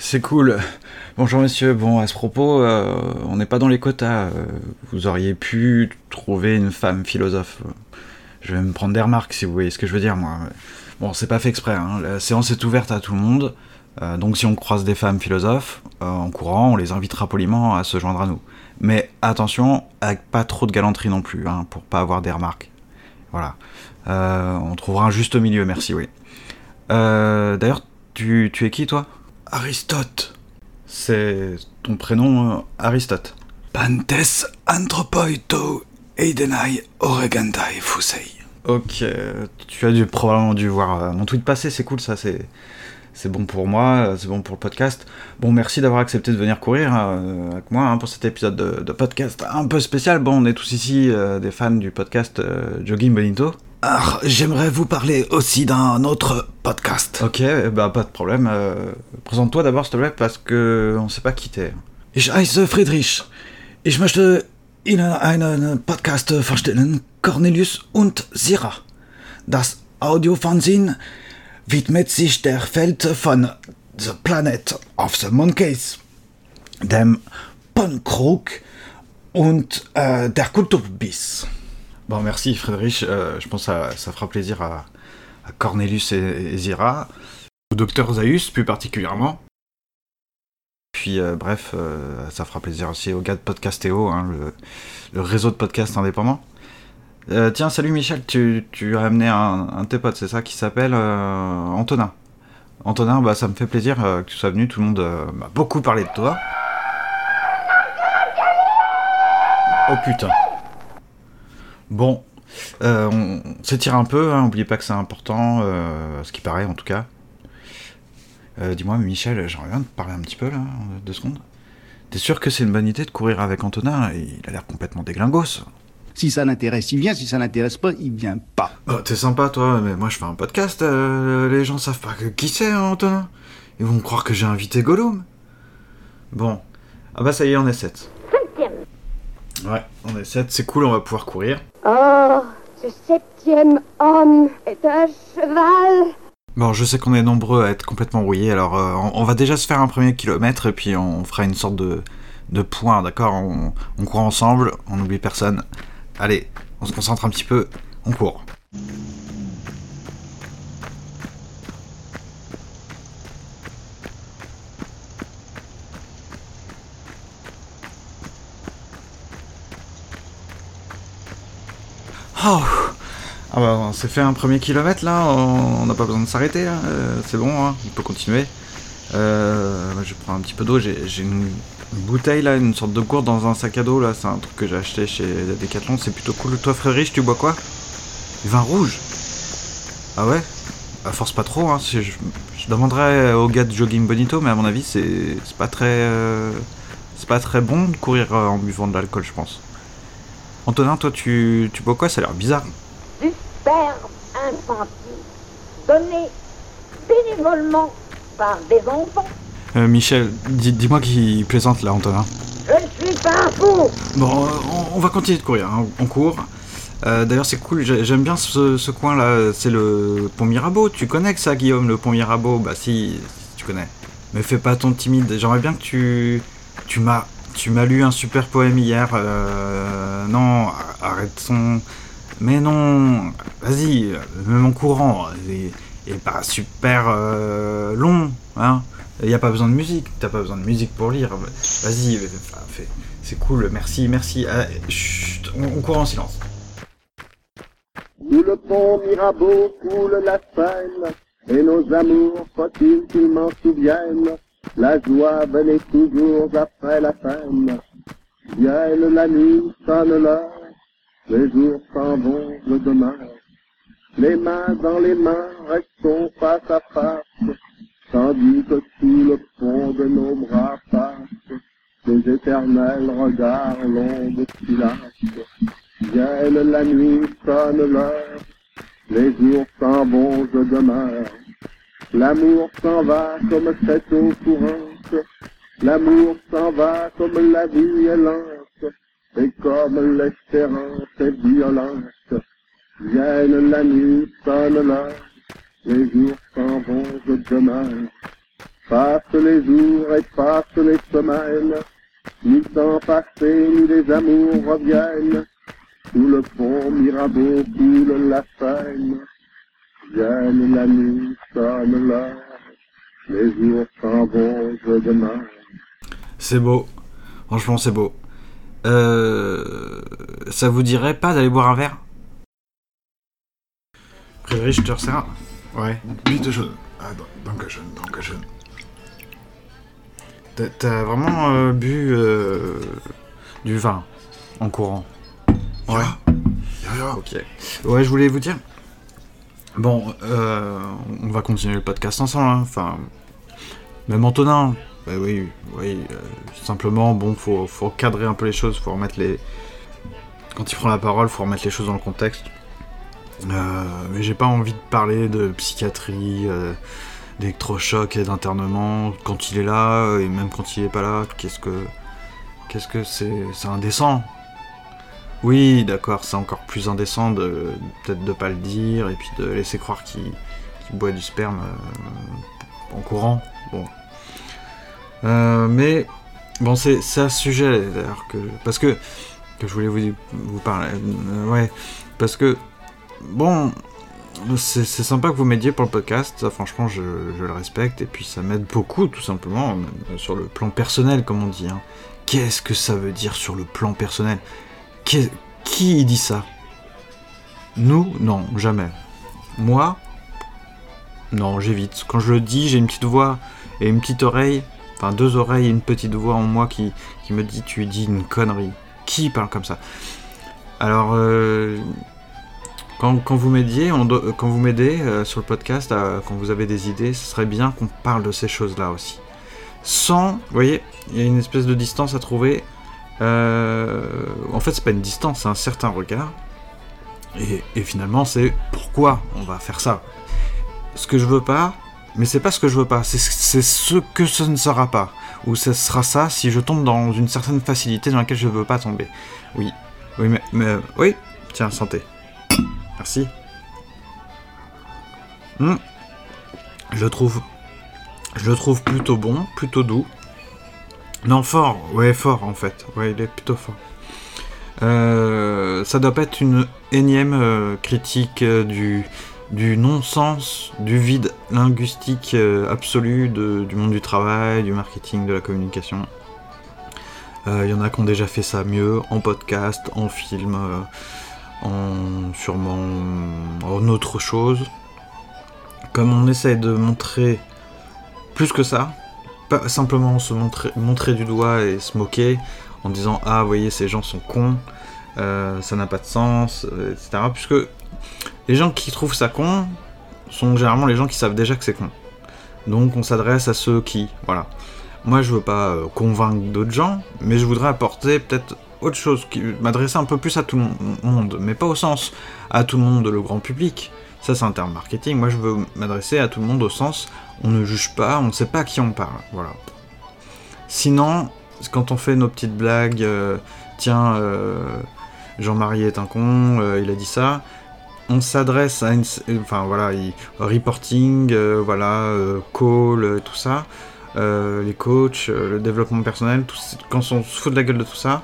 C'est cool. Bonjour monsieur, bon à ce propos, euh, on n'est pas dans les quotas. euh, vous auriez pu trouver une femme philosophe. Je vais me prendre des remarques si vous voyez ce que je veux dire moi. Bon, c'est pas fait exprès, hein. la séance est ouverte à tout le monde. euh, donc si on croise des femmes philosophes, en courant, on les invitera poliment à se joindre à nous. Mais attention, avec pas trop de galanterie non plus, hein, pour pas avoir des remarques. Voilà. On trouvera un juste milieu, merci, oui. D'ailleurs, tu es qui toi? Aristote. C'est ton prénom euh, Aristote. Pantes anthropoito eidenai oregandai fusei. Ok, tu as dû, probablement dû voir euh, mon tweet passer, c'est cool ça, c'est c'est bon pour moi, euh, c'est bon pour le podcast. Bon, merci d'avoir accepté de venir courir euh, avec moi hein, pour cet épisode de, de podcast un peu spécial. Bon, on est tous ici des fans du podcast Jogging Bonito. Ah, j'aimerais vous parler aussi d'un autre podcast. Ok, bah pas de problème. euh, Présente-toi d'abord, s'il te plaît, parce que on sait pas qui t'es. Ich heiße Friedrich. Ich möchte Ihnen einen Podcast vorstellen, Cornelius und Sira. Das Audiofernsehen widmet sich der Welt von The Planet of the Monkeys, dem Punkrock und äh, der Kulturbiss. Bon, merci Frédéric. Euh, je pense que ça, fera plaisir à, Cornelius et, Zira, au docteur Zaius plus particulièrement. Puis euh, bref, euh, ça fera plaisir aussi aux gars de Podcastéo, hein, le, réseau de podcasts indépendants. Tiens, salut Michel, tu, as amené un, un de tes potes, c'est ça, qui s'appelle Antonin. Antonin, bah, ça me fait plaisir que tu sois venu, tout le monde m'a beaucoup parlé de toi. Oh putain. Bon, euh, on, on s'étire un peu, hein, oubliez pas que c'est important, euh, ce qui paraît en tout cas. Euh, Dis-moi, Michel, j'aimerais bien te parler un petit peu là, deux secondes. T'es sûr que c'est une bonne idée de courir avec Antonin? Il a l'air complètement déglingos. Si ça l'intéresse, il vient. Si ça l'intéresse pas, il vient pas. Oh, t'es sympa toi, mais moi je fais un podcast, les gens savent pas que- qui c'est hein, Antonin? Ils vont croire que j'ai invité Gollum. Bon, ah bah ça y est, on est 7. Ouais, on est 7, c'est cool, on va pouvoir courir. Oh, ce septième homme est un cheval. Bon, je sais qu'on est nombreux à être complètement rouillés, alors euh, on, on va déjà se faire un premier kilomètre et puis on fera une sorte de, de point, d'accord? On, on court ensemble, on n'oublie personne. Allez, on se concentre un petit peu, on court. Ah bah on s'est fait un premier kilomètre là, on n'a pas besoin de s'arrêter, hein, euh, c'est bon, hein, on peut continuer. Euh, je prends un petit peu d'eau, j'ai une, bouteille là, une sorte de gourde dans un sac à dos là, c'est un truc que j'ai acheté chez Decathlon, c'est plutôt cool. Toi Frédéric, tu bois quoi? Vin rouge. Ah ouais? À force pas trop, hein, je, je demanderais au gars de Jogging Bonito, mais à mon avis c'est pas très... euh, c'est pas très bon de courir en buvant de l'alcool je pense. Antonin, toi tu, tu bois quoi? Ça a l'air bizarre. Du sperme infantile, donné bénévolement par des enfants. Euh, Michel, dis- dis-moi qui plaisante là, Antonin. Je ne suis pas un fou. Bon, on, on va continuer de courir, hein, on court. Euh, D'ailleurs, c'est cool, j'ai- j'aime bien ce, ce coin là, c'est le pont Mirabeau. Tu connais que ça, Guillaume, le pont Mirabeau? Bah, si, si tu connais. Mais fais pas ton timide, j'aimerais bien que tu. Tu m'as. Tu m'as lu un super poème hier. Euh, non, arrête son. Mais non, vas-y, même en courant. Et, pas super euh, long, hein. Y a pas besoin de musique, t'as pas besoin de musique pour lire. Vas-y, c'est cool, merci, merci. Ah, chut, on, court en silence. Le pont Mirabeau coule la Seine, et nos amours, faut-il qu'ils m'en souviennent, la joie venait toujours après la peine. Vienne la nuit, sonne l'heure, les jours s'en vont, le demain. Les mains dans les mains, restons face à face, tandis que sous le pont de nos bras passent les éternels regards longs de silence. Vienne la nuit, sonne l'heure, les jours s'en vont, je demeure. L'amour s'en va comme cette eau courante, l'amour s'en va comme la vie est lente, et comme l'espérance est violente. Vienne la nuit, sonne l'heure, les jours s'en vont, je demeure. Passent les jours et passent les semaines, ni temps passé, ni les amours reviennent. Sous le pont Mirabeau coule la Seine. Vienne la nuit, l'heure, les jours s'en vont, je demeure. C'est beau. Franchement, c'est beau. Euh, ça vous dirait pas d'aller boire un verre? Frédéric, je te resserre Ouais. Bitte schön. Ah, danke schön, danke schön. T'as- T'as vraiment euh, bu euh, du vin en courant? Ouais. Ok. Ouais, je voulais vous dire. Bon, euh, on va continuer le podcast ensemble. hein. Enfin, même Antonin. Bah oui, oui. euh, simplement, bon, faut, faut cadrer un peu les choses. Faut remettre les. Quand il prend la parole, faut remettre les choses dans le contexte. Euh, mais j'ai pas envie de parler de psychiatrie, d'électrochoc et d'internement quand il est là et même quand il est pas là. Qu'est-ce que. Qu'est-ce que c'est. C'est indécent. Oui, d'accord, c'est encore plus indécent de peut-être de pas le dire et puis de laisser croire qu'il boit du sperme euh, en courant. Euh, mais bon, c'est ce sujet d'ailleurs que parce que que je voulais vous vous parler. Euh, ouais, parce que bon, c'est sympa que vous m'aidiez pour le podcast. Ça, franchement, je, le respecte et puis ça m'aide beaucoup, tout simplement, sur le plan personnel, comme on dit. hein. Qu'est-ce que ça veut dire sur le plan personnel? Qui, dit ça? Nous? Non, jamais. Moi? Non, j'évite. Quand je le dis, j'ai une petite voix et une petite oreille, enfin deux oreilles et une petite voix en moi qui, qui me dit tu dis une connerie. Qui parle comme ça? Alors, euh, quand, quand vous m'aidez euh, sur le podcast, euh, quand vous avez des idées, ce serait bien qu'on parle de ces choses-là aussi. Sans, vous voyez, il y a une espèce de distance à trouver euh, en fait, c'est pas une distance, c'est un certain regard. Et, finalement, c'est pourquoi on va faire ça. Ce que je veux pas, mais c'est pas ce que je veux pas, c'est ce que ce ne sera pas. Ou ce sera ça si je tombe dans une certaine facilité dans laquelle je veux pas tomber. Oui, oui, mais, oui, tiens, santé. Merci. Hmm. Je le trouve plutôt bon, plutôt doux. Non, fort, ouais, fort en fait. Ouais, il est plutôt fort. Euh, ça doit pas être une énième euh, critique euh, du, non-sens, du vide linguistique euh, absolu du monde du travail, du marketing, de la communication. Il y en a qui ont déjà fait ça mieux, en podcast, en film, en sûrement en autre chose. Comme on essaye de montrer plus que ça, pas simplement se montrer, montrer du doigt et se moquer en disant ah vous voyez ces gens sont cons euh, ça n'a pas de sens euh, etc puisque les gens qui trouvent ça con sont généralement les gens qui savent déjà que c'est con. Donc on s'adresse à ceux qui voilà. Moi je veux pas euh, convaincre d'autres gens mais je voudrais apporter peut-être autre chose m'adresser un peu plus à tout le monde mais pas au sens à tout le monde le grand public ça c'est un terme marketing moi je veux m'adresser à tout le monde au sens on ne juge pas, on ne sait pas à qui on parle. Voilà. Sinon, quand on fait nos petites blagues, euh, tiens, euh, Jean-Marie est un con, euh, il a dit ça, on s'adresse à une. Enfin voilà, il- reporting, voilà, call, tout ça, les coachs, le développement personnel, quand on se fout de la gueule de tout ça,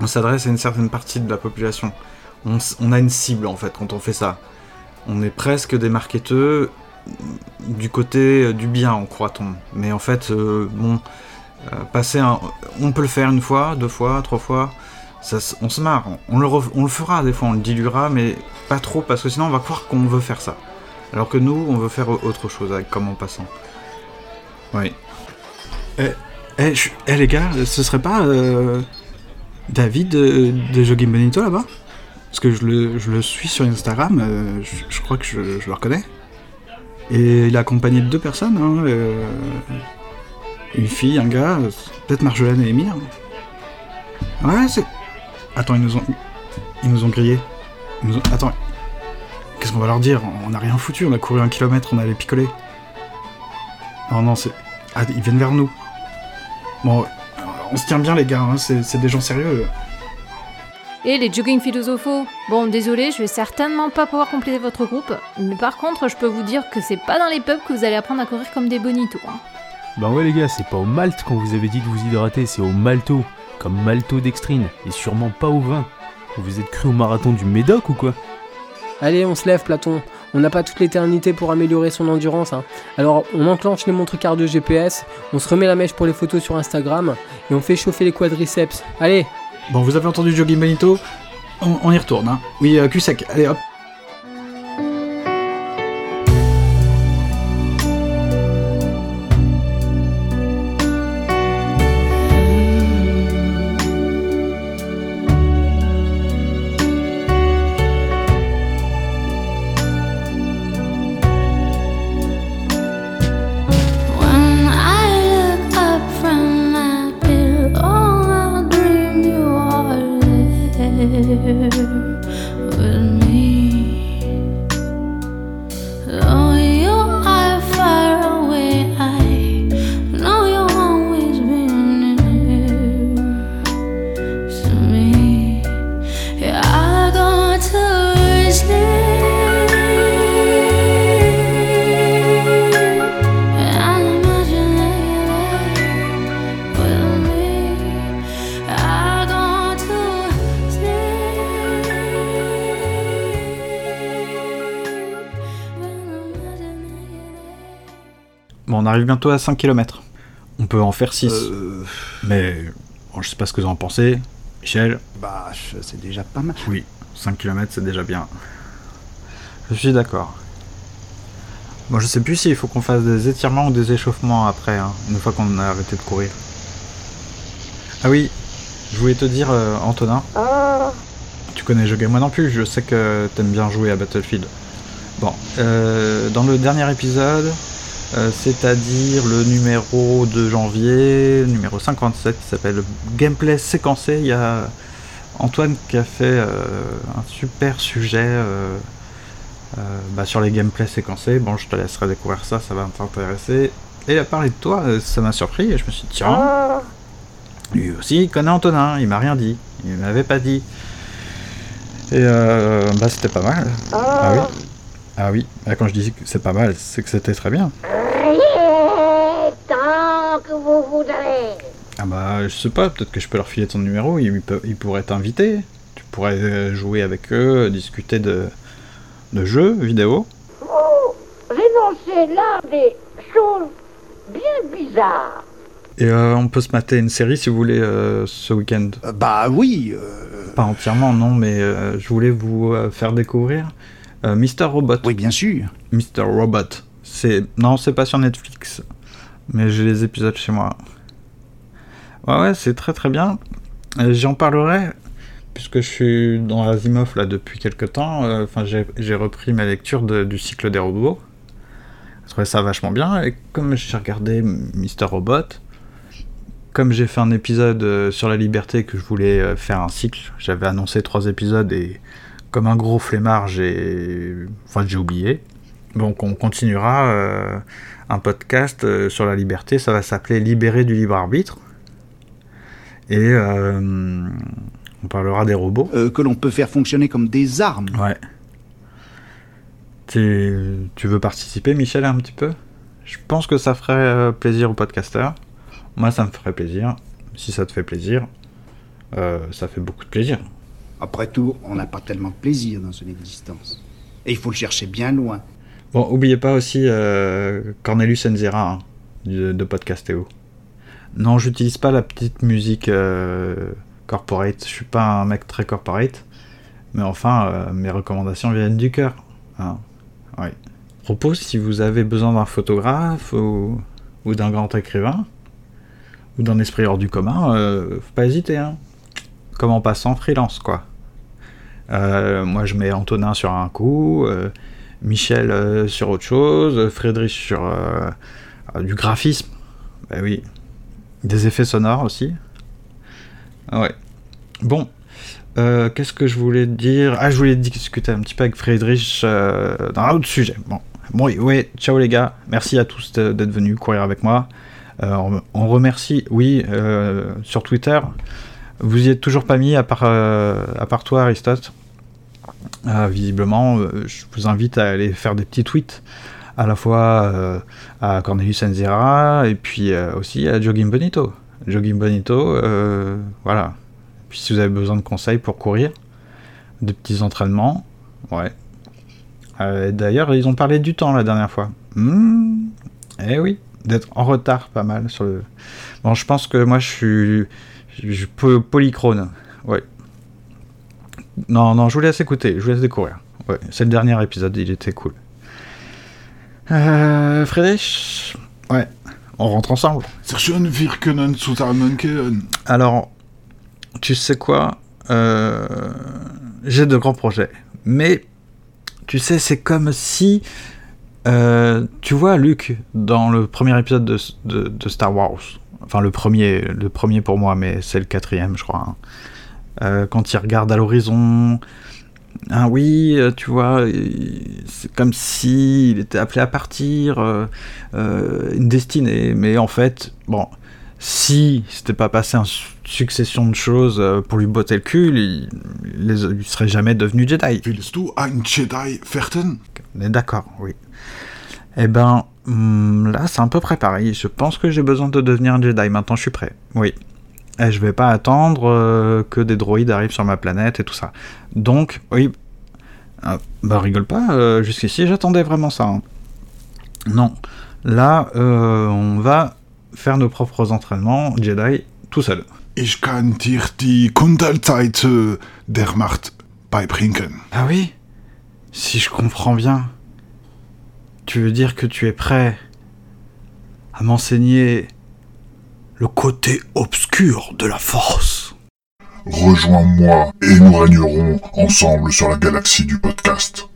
on s'adresse à une certaine partie de la population. On, a une cible en fait quand on fait ça. On est presque des marketeurs du côté euh, du bien, en croit-on. Mais en fait, euh, bon, euh, passer. On peut le faire une fois, deux fois, trois fois, on se marre. On le, fera des fois, on le diluera, mais pas trop, parce que sinon on va croire qu'on veut faire ça. Alors que nous, on veut faire autre chose comme en passant. Oui. Eh, eh, eh, les gars, ce serait pas David de, de Jogging Benito là-bas? Parce que je le, suis sur Instagram, euh, je, crois que je, je le reconnais. Et il est accompagné de deux personnes, hein, euh, une fille, un gars, euh, peut-être Marjolaine et Emir. Ouais, c'est. Attends, ils nous ont, ils nous ont grillés. Ils nous ont- Attends, qu'est-ce qu'on va leur dire? On n'a rien foutu, on a couru un kilomètre, on allait picoler. Non, non, c'est. Ah, ils viennent vers nous. Bon, euh, on se tient bien, les gars, hein, c'est c'est des gens sérieux. Et les jogging philosophos Bon, désolé, je vais certainement pas pouvoir compléter votre groupe, mais par contre, je peux vous dire que c'est pas dans les pubs que vous allez apprendre à courir comme des bonitos. hein. Bah ouais les gars, c'est pas au malt qu'on vous avait dit de vous hydrater, c'est au malto, comme maltodextrine, et sûrement pas au vin. Vous êtes cru au marathon du Médoc ou quoi? Allez, on se lève, Platon. On n'a pas toute l'éternité pour améliorer son endurance. hein. Alors, on enclenche les montres cardio GPS, on se remet la mèche pour les photos sur Instagram, et on fait chauffer les quadriceps. Allez, Bon, vous avez entendu Jogging Benito? On, y retourne, hein. Oui, euh, cul sec, allez hop. Arrive bientôt à 5 km. On peut en faire 6. Euh, Mais bon, je sais pas ce que vous en pensez. Michel bah, c'est déjà pas mal. Oui, 5 km c'est déjà bien. Je suis d'accord. Bon, je sais plus s'il faut qu'on fasse des étirements ou des échauffements après, hein, une fois qu'on a arrêté de courir. Ah oui, je voulais te dire, euh, Antonin, Ah, tu connais jeu game moi non plus, je sais que t'aimes bien jouer à Battlefield. Bon, euh, dans le dernier épisode, euh, c'est-à-dire le numéro de janvier, numéro 57, qui s'appelle Gameplay séquencé, il y a Antoine qui a fait euh, un super sujet euh, bah, sur les gameplays séquencés. Bon, je te laisserai découvrir ça, ça va t'intéresser. Et il a parlé de toi, ça m'a surpris, et je me suis dit, tiens, lui aussi, il connaît Antonin, il m'a rien dit, il m'avait pas dit. Et bah c'était pas mal. Ah oui Ah oui, Bah, quand je dis que c'est pas mal, c'est que c'était très bien. riez tant que vous voudrez. Ah bah je sais pas, peut-être que je peux leur filer ton numéro, ils, ils pourraient t'inviter. Tu pourrais euh, jouer avec eux, discuter de, de jeux vidéo. Vous énoncez là des choses bien bizarres. Et euh, on peut se mater une série si vous voulez euh, ce week-end. Euh, bah oui. euh, Pas entièrement non, mais euh, je voulais vous euh, faire découvrir euh, Mister Robot. oui, bien sûr. Mr. Robot. C'est non, c'est pas sur Netflix, mais j'ai les épisodes chez moi. Ouais, ouais, c'est très très bien. Euh, J'en parlerai puisque je suis dans Asimov là depuis quelques temps. euh, Enfin, j'ai j'ai repris ma lecture de- du cycle des robots. Je trouvais ça vachement bien. Et comme j'ai regardé Mr. Robot, comme j'ai fait un épisode euh, sur la liberté que je voulais faire un cycle, j'avais annoncé trois épisodes et comme un gros flemmard, j'ai enfin j'ai oublié. Donc on continuera euh, un podcast euh, sur la liberté, ça va s'appeler Libéré du libre arbitre. Et euh, on parlera des robots. Que l'on peut faire fonctionner comme des armes. Ouais. Tu, tu veux participer, Michel, un petit peu? Je pense que ça ferait plaisir aux podcasteurs. Moi, ça me ferait plaisir. Si ça te fait plaisir, ça fait beaucoup de plaisir. Après tout, on n'a pas tellement de plaisir dans son existence. Et il faut le chercher bien loin. Bon, oubliez pas aussi euh, Cornelius Enzera hein, de, Podcastéo. Non, j'utilise pas la petite musique euh, corporate. Je suis pas un mec très corporate. Mais enfin, euh, mes recommandations viennent du cœur. Hein. Ouais. Propos, si vous avez besoin d'un photographe ou, ou d'un grand écrivain, ou d'un esprit hors du commun, faut pas hésiter. Hein. Comme en freelance, quoi. Euh, moi, je mets Antonin sur un coup. euh, Michel euh, sur autre chose, Frédéric sur du graphisme, bah oui, des effets sonores aussi. Ah ouais. Bon, qu'est-ce que je voulais dire? Ah, je voulais discuter un petit peu avec Frédéric euh, dans un autre sujet. Bon, bon, oui, ouais, ciao les gars, merci à tous d'être venus courir avec moi. On, remercie, oui, sur Twitter. Vous y êtes toujours pas mis à part, euh, à part toi, Aristote? Euh, visiblement, euh, je vous invite à aller faire des petits tweets à la fois euh, à Cornelius Enzira et puis aussi à Jogging Bonito. Jogging Bonito, voilà. Puis si vous avez besoin de conseils pour courir, de petits entraînements, ouais. D'ailleurs, ils ont parlé du temps la dernière fois. Hmm, eh oui, d'être en retard pas mal sur le. Bon, je pense que moi je suis, je polychrone, ouais. Non, non, je vous laisse écouter, je vous laisse découvrir. Ouais, c'est le dernier épisode, il était cool. Euh, Friedrich Ouais, on rentre ensemble. Alors, tu sais quoi Euh, J'ai de grands projets. Mais, tu sais, c'est comme si... euh, tu vois Luke dans le premier épisode de, de- de Star Wars. Enfin, le premier, le premier pour moi, mais c'est le quatrième, je crois. hein. Euh, quand il regarde à l'horizon... Ah oui, euh, tu vois, c'est comme si il était appelé à partir, euh, une destinée. Mais en fait, bon, si c'était pas passé une succession de choses pour lui botter le cul, il, il, serait jamais devenu Jedi. Willst du ein Jedi werden? On est d'accord, oui. Eh ben, là, c'est un peu préparé. Je pense que j'ai besoin de devenir un Jedi. Maintenant, je suis prêt. Oui. Et je vais pas attendre euh, que des droïdes arrivent sur ma planète et tout ça. Donc, oui. Ah, bah, rigole pas. euh, Jusqu'ici, j'attendais vraiment ça. hein. Non. Là, euh, on va faire nos propres entraînements Jedi tout seul. Ich kann dir die Kundelseite der Macht beibringen. Ah oui? Si je comprends bien, tu veux dire que tu es prêt à m'enseigner le côté obscur de la force? Rejoins-moi et nous régnerons ensemble sur la galaxie du podcast.